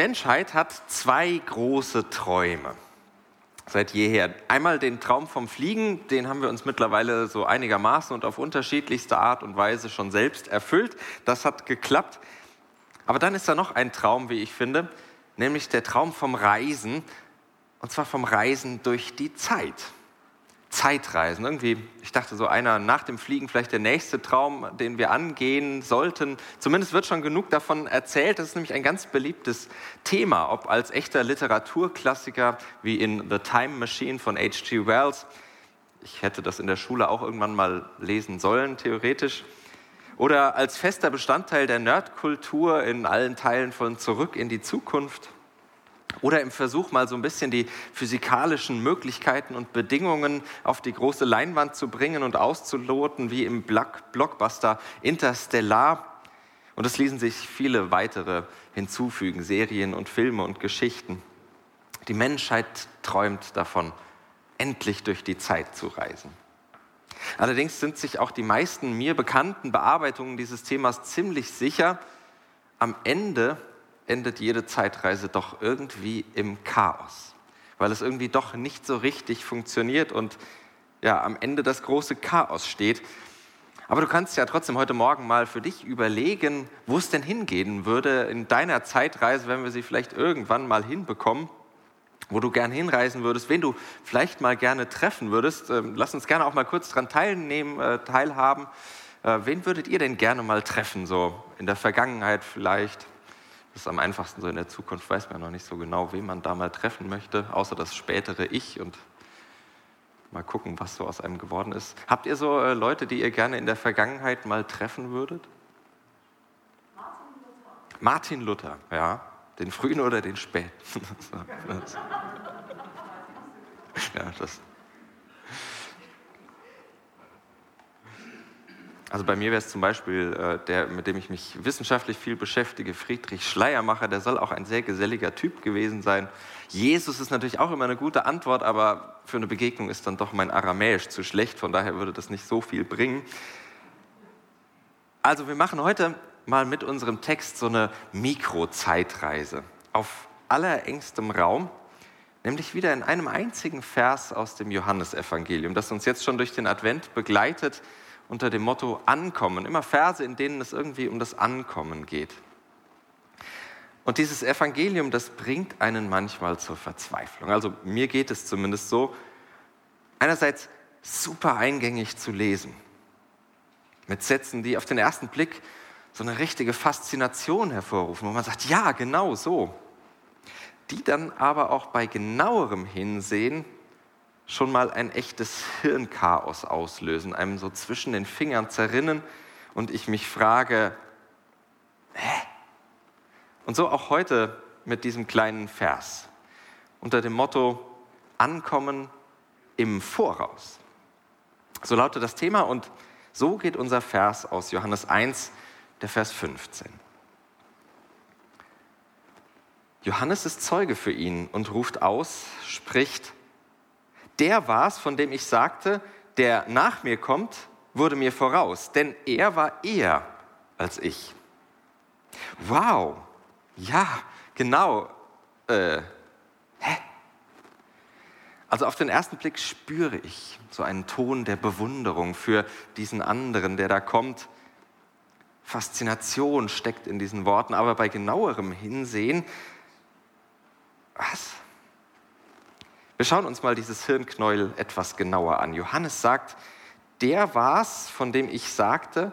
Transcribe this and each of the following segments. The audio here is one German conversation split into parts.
Menschheit hat zwei große Träume seit jeher. Einmal den Traum vom Fliegen, den haben wir uns mittlerweile so einigermaßen und auf unterschiedlichste Art und Weise schon selbst erfüllt. Das hat geklappt. Aber dann ist da noch ein Traum, wie ich finde, nämlich der Traum vom Reisen, und zwar vom Reisen durch die Zeit. Zeitreisen. Irgendwie, ich dachte so einer nach dem Fliegen vielleicht der nächste Traum, den wir angehen sollten. Zumindest wird schon genug davon erzählt. Das ist nämlich ein ganz beliebtes Thema, ob als echter Literaturklassiker wie in The Time Machine von H.G. Wells. Ich hätte das in der Schule auch irgendwann mal lesen sollen, theoretisch. Oder als fester Bestandteil der Nerdkultur in allen Teilen von Zurück in die Zukunft. Oder im Versuch, mal so ein bisschen die physikalischen Möglichkeiten und Bedingungen auf die große Leinwand zu bringen und auszuloten, wie im Blockbuster Interstellar. Und es ließen sich viele weitere hinzufügen, Serien und Filme und Geschichten. Die Menschheit träumt davon, endlich durch die Zeit zu reisen. Allerdings sind sich auch die meisten mir bekannten Bearbeitungen dieses Themas ziemlich sicher, am Ende endet jede Zeitreise doch irgendwie im Chaos, weil es irgendwie doch nicht so richtig funktioniert und ja, am Ende das große Chaos steht. Aber du kannst ja trotzdem heute Morgen mal für dich überlegen, wo es denn hingehen würde in deiner Zeitreise, wenn wir sie vielleicht irgendwann mal hinbekommen, wo du gern hinreisen würdest, wen du vielleicht mal gerne treffen würdest. Ähm, lass uns gerne auch mal kurz daran teilnehmen, äh, teilhaben. Äh, wen würdet ihr denn gerne mal treffen, so in der Vergangenheit vielleicht? Das ist am einfachsten so in der Zukunft, weiß man noch nicht so genau, wen man da mal treffen möchte, außer das spätere Ich und mal gucken, was so aus einem geworden ist. Habt ihr so äh, Leute, die ihr gerne in der Vergangenheit mal treffen würdet? Martin Luther. Martin Luther, ja. Den frühen oder den späten? ja, das Also bei mir wäre es zum Beispiel äh, der, mit dem ich mich wissenschaftlich viel beschäftige, Friedrich Schleiermacher, der soll auch ein sehr geselliger Typ gewesen sein. Jesus ist natürlich auch immer eine gute Antwort, aber für eine Begegnung ist dann doch mein Aramäisch zu schlecht, von daher würde das nicht so viel bringen. Also wir machen heute mal mit unserem Text so eine Mikrozeitreise auf allerengstem Raum, nämlich wieder in einem einzigen Vers aus dem Johannesevangelium, das uns jetzt schon durch den Advent begleitet unter dem Motto Ankommen. Immer Verse, in denen es irgendwie um das Ankommen geht. Und dieses Evangelium, das bringt einen manchmal zur Verzweiflung. Also mir geht es zumindest so, einerseits super eingängig zu lesen, mit Sätzen, die auf den ersten Blick so eine richtige Faszination hervorrufen, wo man sagt, ja, genau so. Die dann aber auch bei genauerem Hinsehen schon mal ein echtes Hirnchaos auslösen, einem so zwischen den Fingern zerrinnen und ich mich frage, hä? Und so auch heute mit diesem kleinen Vers unter dem Motto Ankommen im Voraus. So lautet das Thema und so geht unser Vers aus Johannes 1, der Vers 15. Johannes ist Zeuge für ihn und ruft aus, spricht, der war es, von dem ich sagte, der nach mir kommt, wurde mir voraus, denn er war eher als ich. Wow, ja, genau. Äh, hä? Also auf den ersten Blick spüre ich so einen Ton der Bewunderung für diesen anderen, der da kommt. Faszination steckt in diesen Worten, aber bei genauerem Hinsehen, was? Wir schauen uns mal dieses Hirnknäuel etwas genauer an. Johannes sagt, der war's, von dem ich sagte,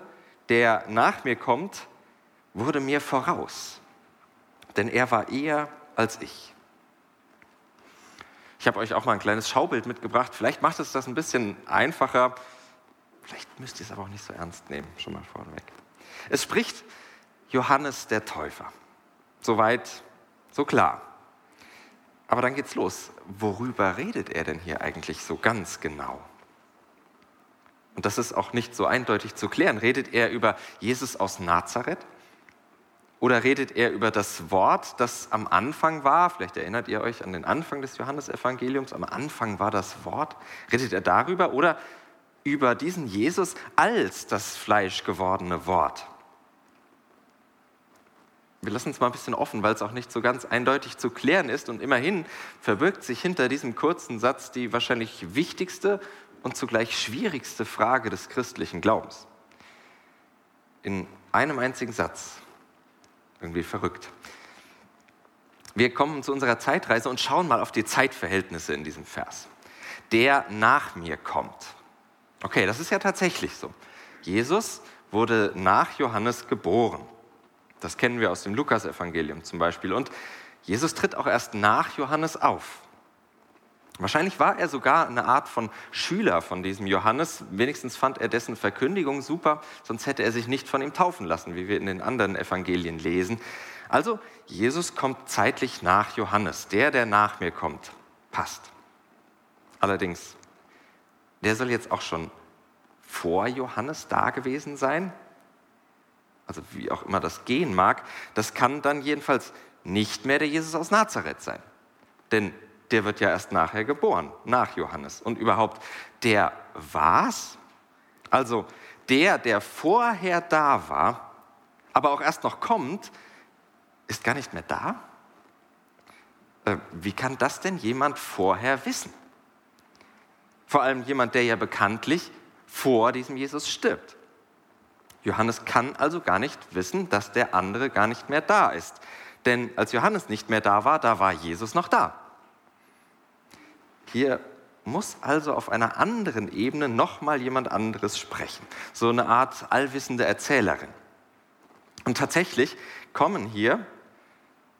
der nach mir kommt, wurde mir voraus, denn er war eher als ich. Ich habe euch auch mal ein kleines Schaubild mitgebracht. Vielleicht macht es das ein bisschen einfacher. Vielleicht müsst ihr es aber auch nicht so ernst nehmen, schon mal vorneweg. Es spricht Johannes der Täufer. Soweit, so klar. Aber dann geht's los. Worüber redet er denn hier eigentlich so ganz genau? Und das ist auch nicht so eindeutig zu klären. Redet er über Jesus aus Nazareth? Oder redet er über das Wort, das am Anfang war? Vielleicht erinnert ihr euch an den Anfang des Johannesevangeliums. Am Anfang war das Wort. Redet er darüber? Oder über diesen Jesus als das fleischgewordene Wort? Wir lassen es mal ein bisschen offen, weil es auch nicht so ganz eindeutig zu klären ist. Und immerhin verbirgt sich hinter diesem kurzen Satz die wahrscheinlich wichtigste und zugleich schwierigste Frage des christlichen Glaubens. In einem einzigen Satz. Irgendwie verrückt. Wir kommen zu unserer Zeitreise und schauen mal auf die Zeitverhältnisse in diesem Vers. Der nach mir kommt. Okay, das ist ja tatsächlich so. Jesus wurde nach Johannes geboren. Das kennen wir aus dem Lukasevangelium zum Beispiel. Und Jesus tritt auch erst nach Johannes auf. Wahrscheinlich war er sogar eine Art von Schüler von diesem Johannes. Wenigstens fand er dessen Verkündigung super, sonst hätte er sich nicht von ihm taufen lassen, wie wir in den anderen Evangelien lesen. Also, Jesus kommt zeitlich nach Johannes. Der, der nach mir kommt, passt. Allerdings, der soll jetzt auch schon vor Johannes da gewesen sein also wie auch immer das gehen mag, das kann dann jedenfalls nicht mehr der Jesus aus Nazareth sein. Denn der wird ja erst nachher geboren, nach Johannes. Und überhaupt, der war's? Also der, der vorher da war, aber auch erst noch kommt, ist gar nicht mehr da? Äh, wie kann das denn jemand vorher wissen? Vor allem jemand, der ja bekanntlich vor diesem Jesus stirbt. Johannes kann also gar nicht wissen, dass der andere gar nicht mehr da ist. Denn als Johannes nicht mehr da war, da war Jesus noch da. Hier muss also auf einer anderen Ebene nochmal jemand anderes sprechen. So eine Art allwissende Erzählerin. Und tatsächlich kommen hier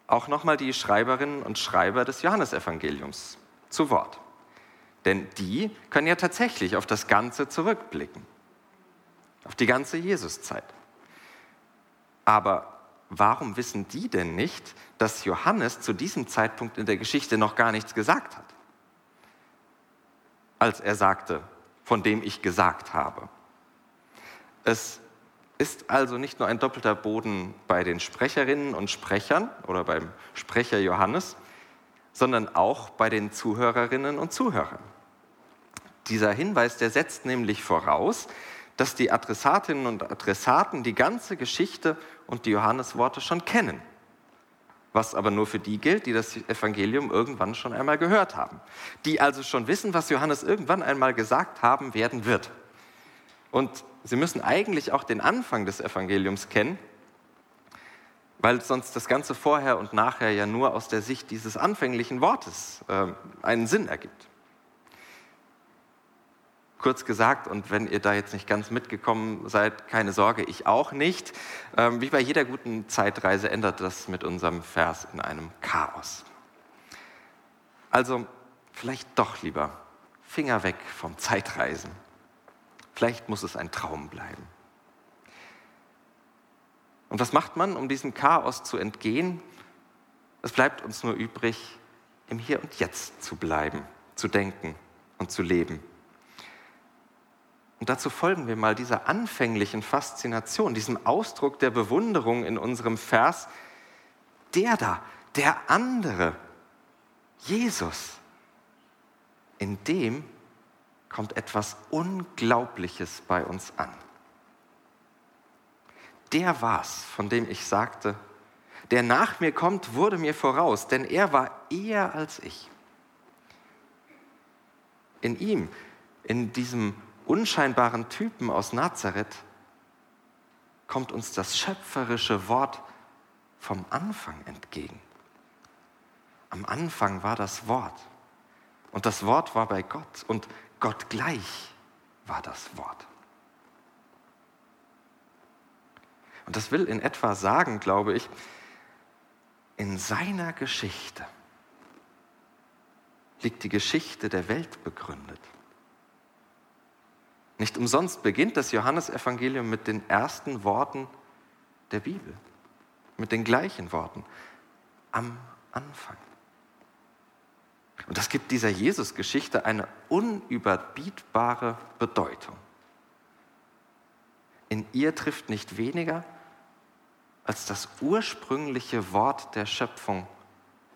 auch nochmal die Schreiberinnen und Schreiber des Johannesevangeliums zu Wort. Denn die können ja tatsächlich auf das Ganze zurückblicken auf die ganze Jesuszeit. Aber warum wissen die denn nicht, dass Johannes zu diesem Zeitpunkt in der Geschichte noch gar nichts gesagt hat? Als er sagte, von dem ich gesagt habe. Es ist also nicht nur ein doppelter Boden bei den Sprecherinnen und Sprechern oder beim Sprecher Johannes, sondern auch bei den Zuhörerinnen und Zuhörern. Dieser Hinweis, der setzt nämlich voraus, dass die Adressatinnen und Adressaten die ganze Geschichte und die Johannesworte schon kennen. Was aber nur für die gilt, die das Evangelium irgendwann schon einmal gehört haben. Die also schon wissen, was Johannes irgendwann einmal gesagt haben werden wird. Und sie müssen eigentlich auch den Anfang des Evangeliums kennen, weil sonst das Ganze vorher und nachher ja nur aus der Sicht dieses anfänglichen Wortes äh, einen Sinn ergibt kurz gesagt, und wenn ihr da jetzt nicht ganz mitgekommen seid, keine Sorge, ich auch nicht. Ähm, wie bei jeder guten Zeitreise ändert das mit unserem Vers in einem Chaos. Also vielleicht doch lieber Finger weg vom Zeitreisen. Vielleicht muss es ein Traum bleiben. Und was macht man, um diesem Chaos zu entgehen? Es bleibt uns nur übrig, im Hier und Jetzt zu bleiben, zu denken und zu leben. Und dazu folgen wir mal dieser anfänglichen Faszination, diesem Ausdruck der Bewunderung in unserem Vers. Der da, der andere, Jesus, in dem kommt etwas Unglaubliches bei uns an. Der war's, von dem ich sagte, der nach mir kommt, wurde mir voraus, denn er war eher als ich. In ihm, in diesem unscheinbaren Typen aus Nazareth kommt uns das schöpferische Wort vom Anfang entgegen. Am Anfang war das Wort und das Wort war bei Gott und Gott gleich war das Wort. Und das will in etwa sagen, glaube ich, in seiner Geschichte liegt die Geschichte der Welt begründet. Nicht umsonst beginnt das Johannesevangelium mit den ersten Worten der Bibel, mit den gleichen Worten. am Anfang. Und das gibt dieser Jesus-Geschichte eine unüberbietbare Bedeutung. In ihr trifft nicht weniger als das ursprüngliche Wort der Schöpfung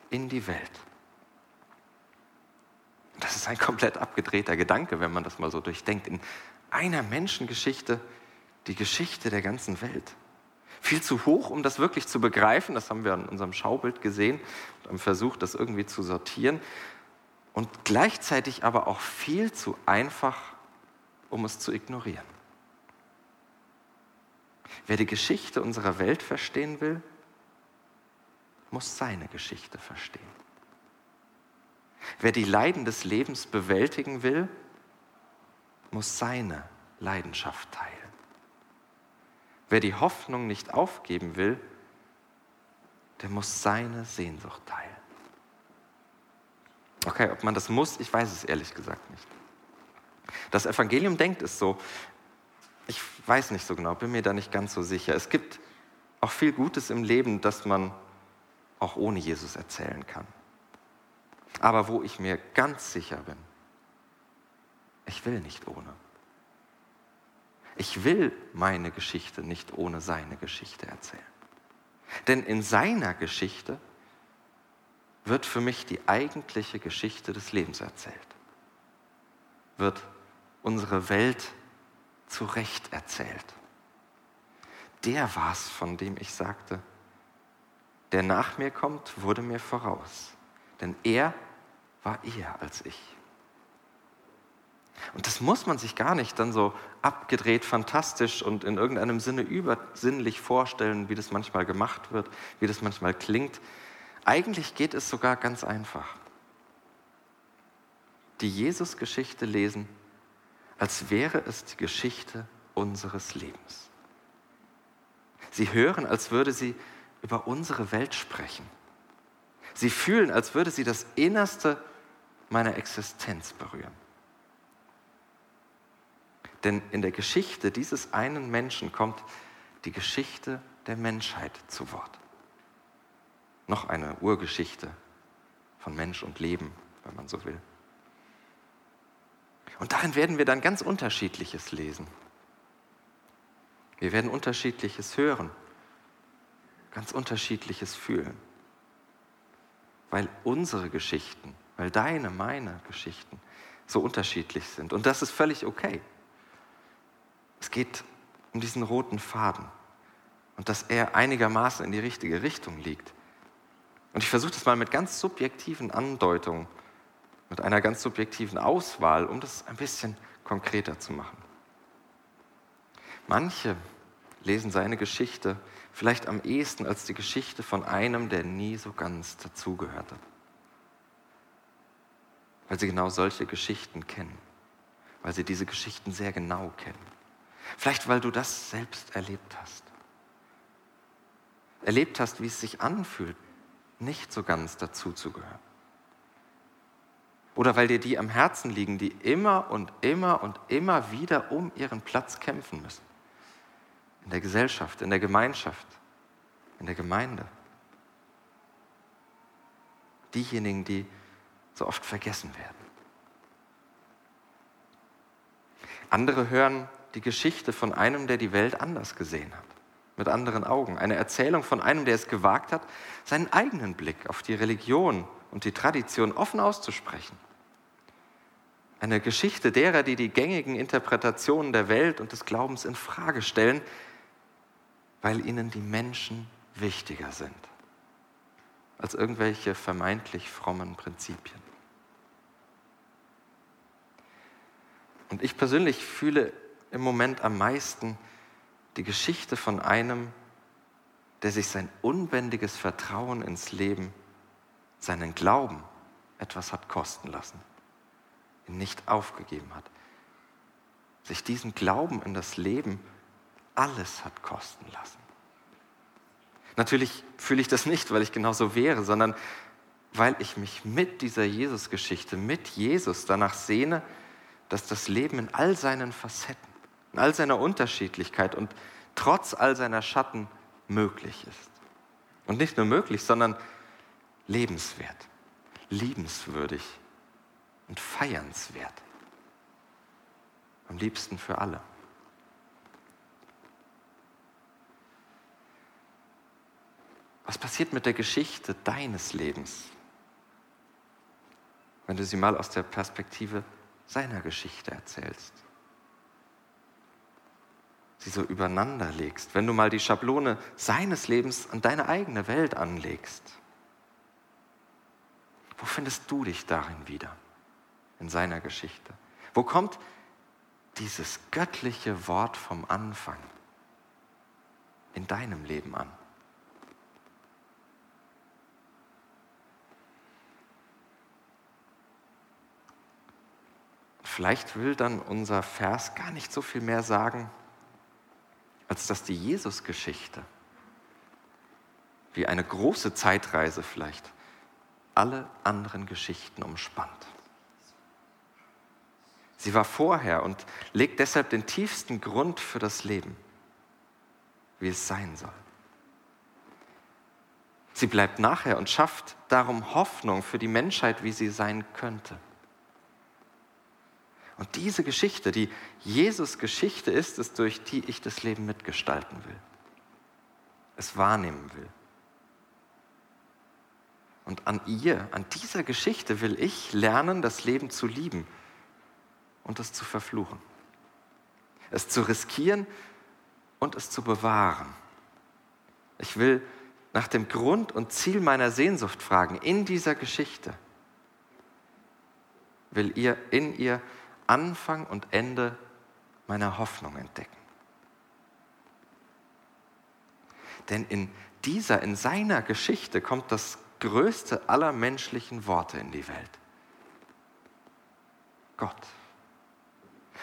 in die Welt. Das ist ein komplett abgedrehter Gedanke, wenn man das mal so durchdenkt. In einer Menschengeschichte die Geschichte der ganzen Welt. Viel zu hoch, um das wirklich zu begreifen. Das haben wir an unserem Schaubild gesehen und haben versucht, das irgendwie zu sortieren. Und gleichzeitig aber auch viel zu einfach, um es zu ignorieren. Wer die Geschichte unserer Welt verstehen will, muss seine Geschichte verstehen. Wer die Leiden des Lebens bewältigen will, muss seine Leidenschaft teilen. Wer die Hoffnung nicht aufgeben will, der muss seine Sehnsucht teilen. Okay, ob man das muss, ich weiß es ehrlich gesagt nicht. Das Evangelium denkt es so. Ich weiß nicht so genau, bin mir da nicht ganz so sicher. Es gibt auch viel Gutes im Leben, das man auch ohne Jesus erzählen kann. Aber wo ich mir ganz sicher bin, ich will nicht ohne. Ich will meine Geschichte nicht ohne seine Geschichte erzählen. Denn in seiner Geschichte wird für mich die eigentliche Geschichte des Lebens erzählt. Wird unsere Welt zurecht erzählt. Der war es, von dem ich sagte, der nach mir kommt, wurde mir voraus. Denn er war eher als ich. Und das muss man sich gar nicht dann so abgedreht, fantastisch und in irgendeinem Sinne übersinnlich vorstellen, wie das manchmal gemacht wird, wie das manchmal klingt. Eigentlich geht es sogar ganz einfach. Die Jesus-Geschichte lesen, als wäre es die Geschichte unseres Lebens. Sie hören, als würde sie über unsere Welt sprechen. Sie fühlen, als würde sie das Innerste meiner Existenz berühren. Denn in der Geschichte dieses einen Menschen kommt die Geschichte der Menschheit zu Wort. Noch eine Urgeschichte von Mensch und Leben, wenn man so will. Und darin werden wir dann ganz unterschiedliches lesen. Wir werden unterschiedliches hören, ganz unterschiedliches fühlen. Weil unsere Geschichten, weil deine, meine Geschichten so unterschiedlich sind. Und das ist völlig okay. Es geht um diesen roten Faden und dass er einigermaßen in die richtige Richtung liegt. Und ich versuche das mal mit ganz subjektiven Andeutungen, mit einer ganz subjektiven Auswahl, um das ein bisschen konkreter zu machen. Manche lesen seine Geschichte vielleicht am ehesten als die Geschichte von einem, der nie so ganz dazugehörte. Weil sie genau solche Geschichten kennen, weil sie diese Geschichten sehr genau kennen. Vielleicht weil du das selbst erlebt hast. Erlebt hast, wie es sich anfühlt, nicht so ganz dazuzugehören. Oder weil dir die am Herzen liegen, die immer und immer und immer wieder um ihren Platz kämpfen müssen. In der Gesellschaft, in der Gemeinschaft, in der Gemeinde. Diejenigen, die so oft vergessen werden. Andere hören die Geschichte von einem, der die Welt anders gesehen hat, mit anderen Augen. Eine Erzählung von einem, der es gewagt hat, seinen eigenen Blick auf die Religion und die Tradition offen auszusprechen. Eine Geschichte derer, die die gängigen Interpretationen der Welt und des Glaubens in Frage stellen, weil ihnen die Menschen wichtiger sind als irgendwelche vermeintlich frommen Prinzipien. Und ich persönlich fühle im Moment am meisten die Geschichte von einem, der sich sein unbändiges Vertrauen ins Leben, seinen Glauben etwas hat kosten lassen, ihn nicht aufgegeben hat, sich diesen Glauben in das Leben alles hat kosten lassen. Natürlich fühle ich das nicht, weil ich genauso wäre, sondern weil ich mich mit dieser Jesus-Geschichte, mit Jesus danach sehne, dass das Leben in all seinen Facetten in all seiner Unterschiedlichkeit und trotz all seiner Schatten möglich ist. Und nicht nur möglich, sondern lebenswert, liebenswürdig und feiernswert. Am liebsten für alle. Was passiert mit der Geschichte deines Lebens, wenn du sie mal aus der Perspektive seiner Geschichte erzählst? Sie so übereinander legst, wenn du mal die Schablone seines Lebens an deine eigene Welt anlegst. Wo findest du dich darin wieder, in seiner Geschichte? Wo kommt dieses göttliche Wort vom Anfang in deinem Leben an? Vielleicht will dann unser Vers gar nicht so viel mehr sagen, als dass die Jesus-Geschichte, wie eine große Zeitreise vielleicht, alle anderen Geschichten umspannt. Sie war vorher und legt deshalb den tiefsten Grund für das Leben, wie es sein soll. Sie bleibt nachher und schafft darum Hoffnung für die Menschheit, wie sie sein könnte. Und diese Geschichte, die Jesus-Geschichte ist es, durch die ich das Leben mitgestalten will, es wahrnehmen will. Und an ihr, an dieser Geschichte will ich lernen, das Leben zu lieben und es zu verfluchen. Es zu riskieren und es zu bewahren. Ich will nach dem Grund und Ziel meiner Sehnsucht fragen in dieser Geschichte. Will ihr in ihr Anfang und Ende meiner Hoffnung entdecken. Denn in dieser, in seiner Geschichte kommt das größte aller menschlichen Worte in die Welt. Gott.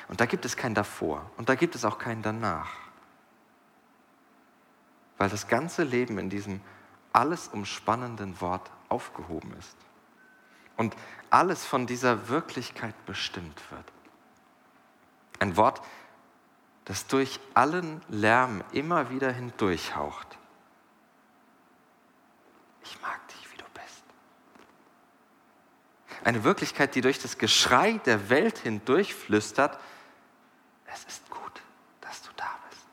Und da gibt es kein davor und da gibt es auch kein danach. Weil das ganze Leben in diesem alles umspannenden Wort aufgehoben ist. Und alles von dieser Wirklichkeit bestimmt wird. Ein Wort, das durch allen Lärm immer wieder hindurchhaucht. Ich mag dich, wie du bist. Eine Wirklichkeit, die durch das Geschrei der Welt hindurchflüstert, es ist gut, dass du da bist.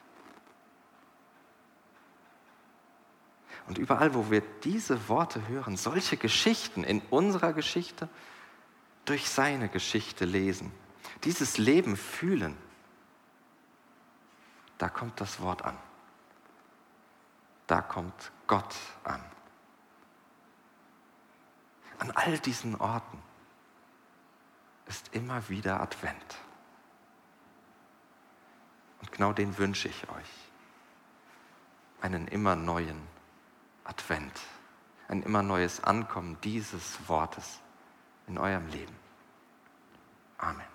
Und überall, wo wir diese Worte hören, solche Geschichten in unserer Geschichte, durch seine Geschichte lesen, dieses Leben fühlen, da kommt das Wort an. Da kommt Gott an. An all diesen Orten ist immer wieder Advent. Und genau den wünsche ich euch. Einen immer neuen Advent. Ein immer neues Ankommen dieses Wortes in eurem Leben. Amen.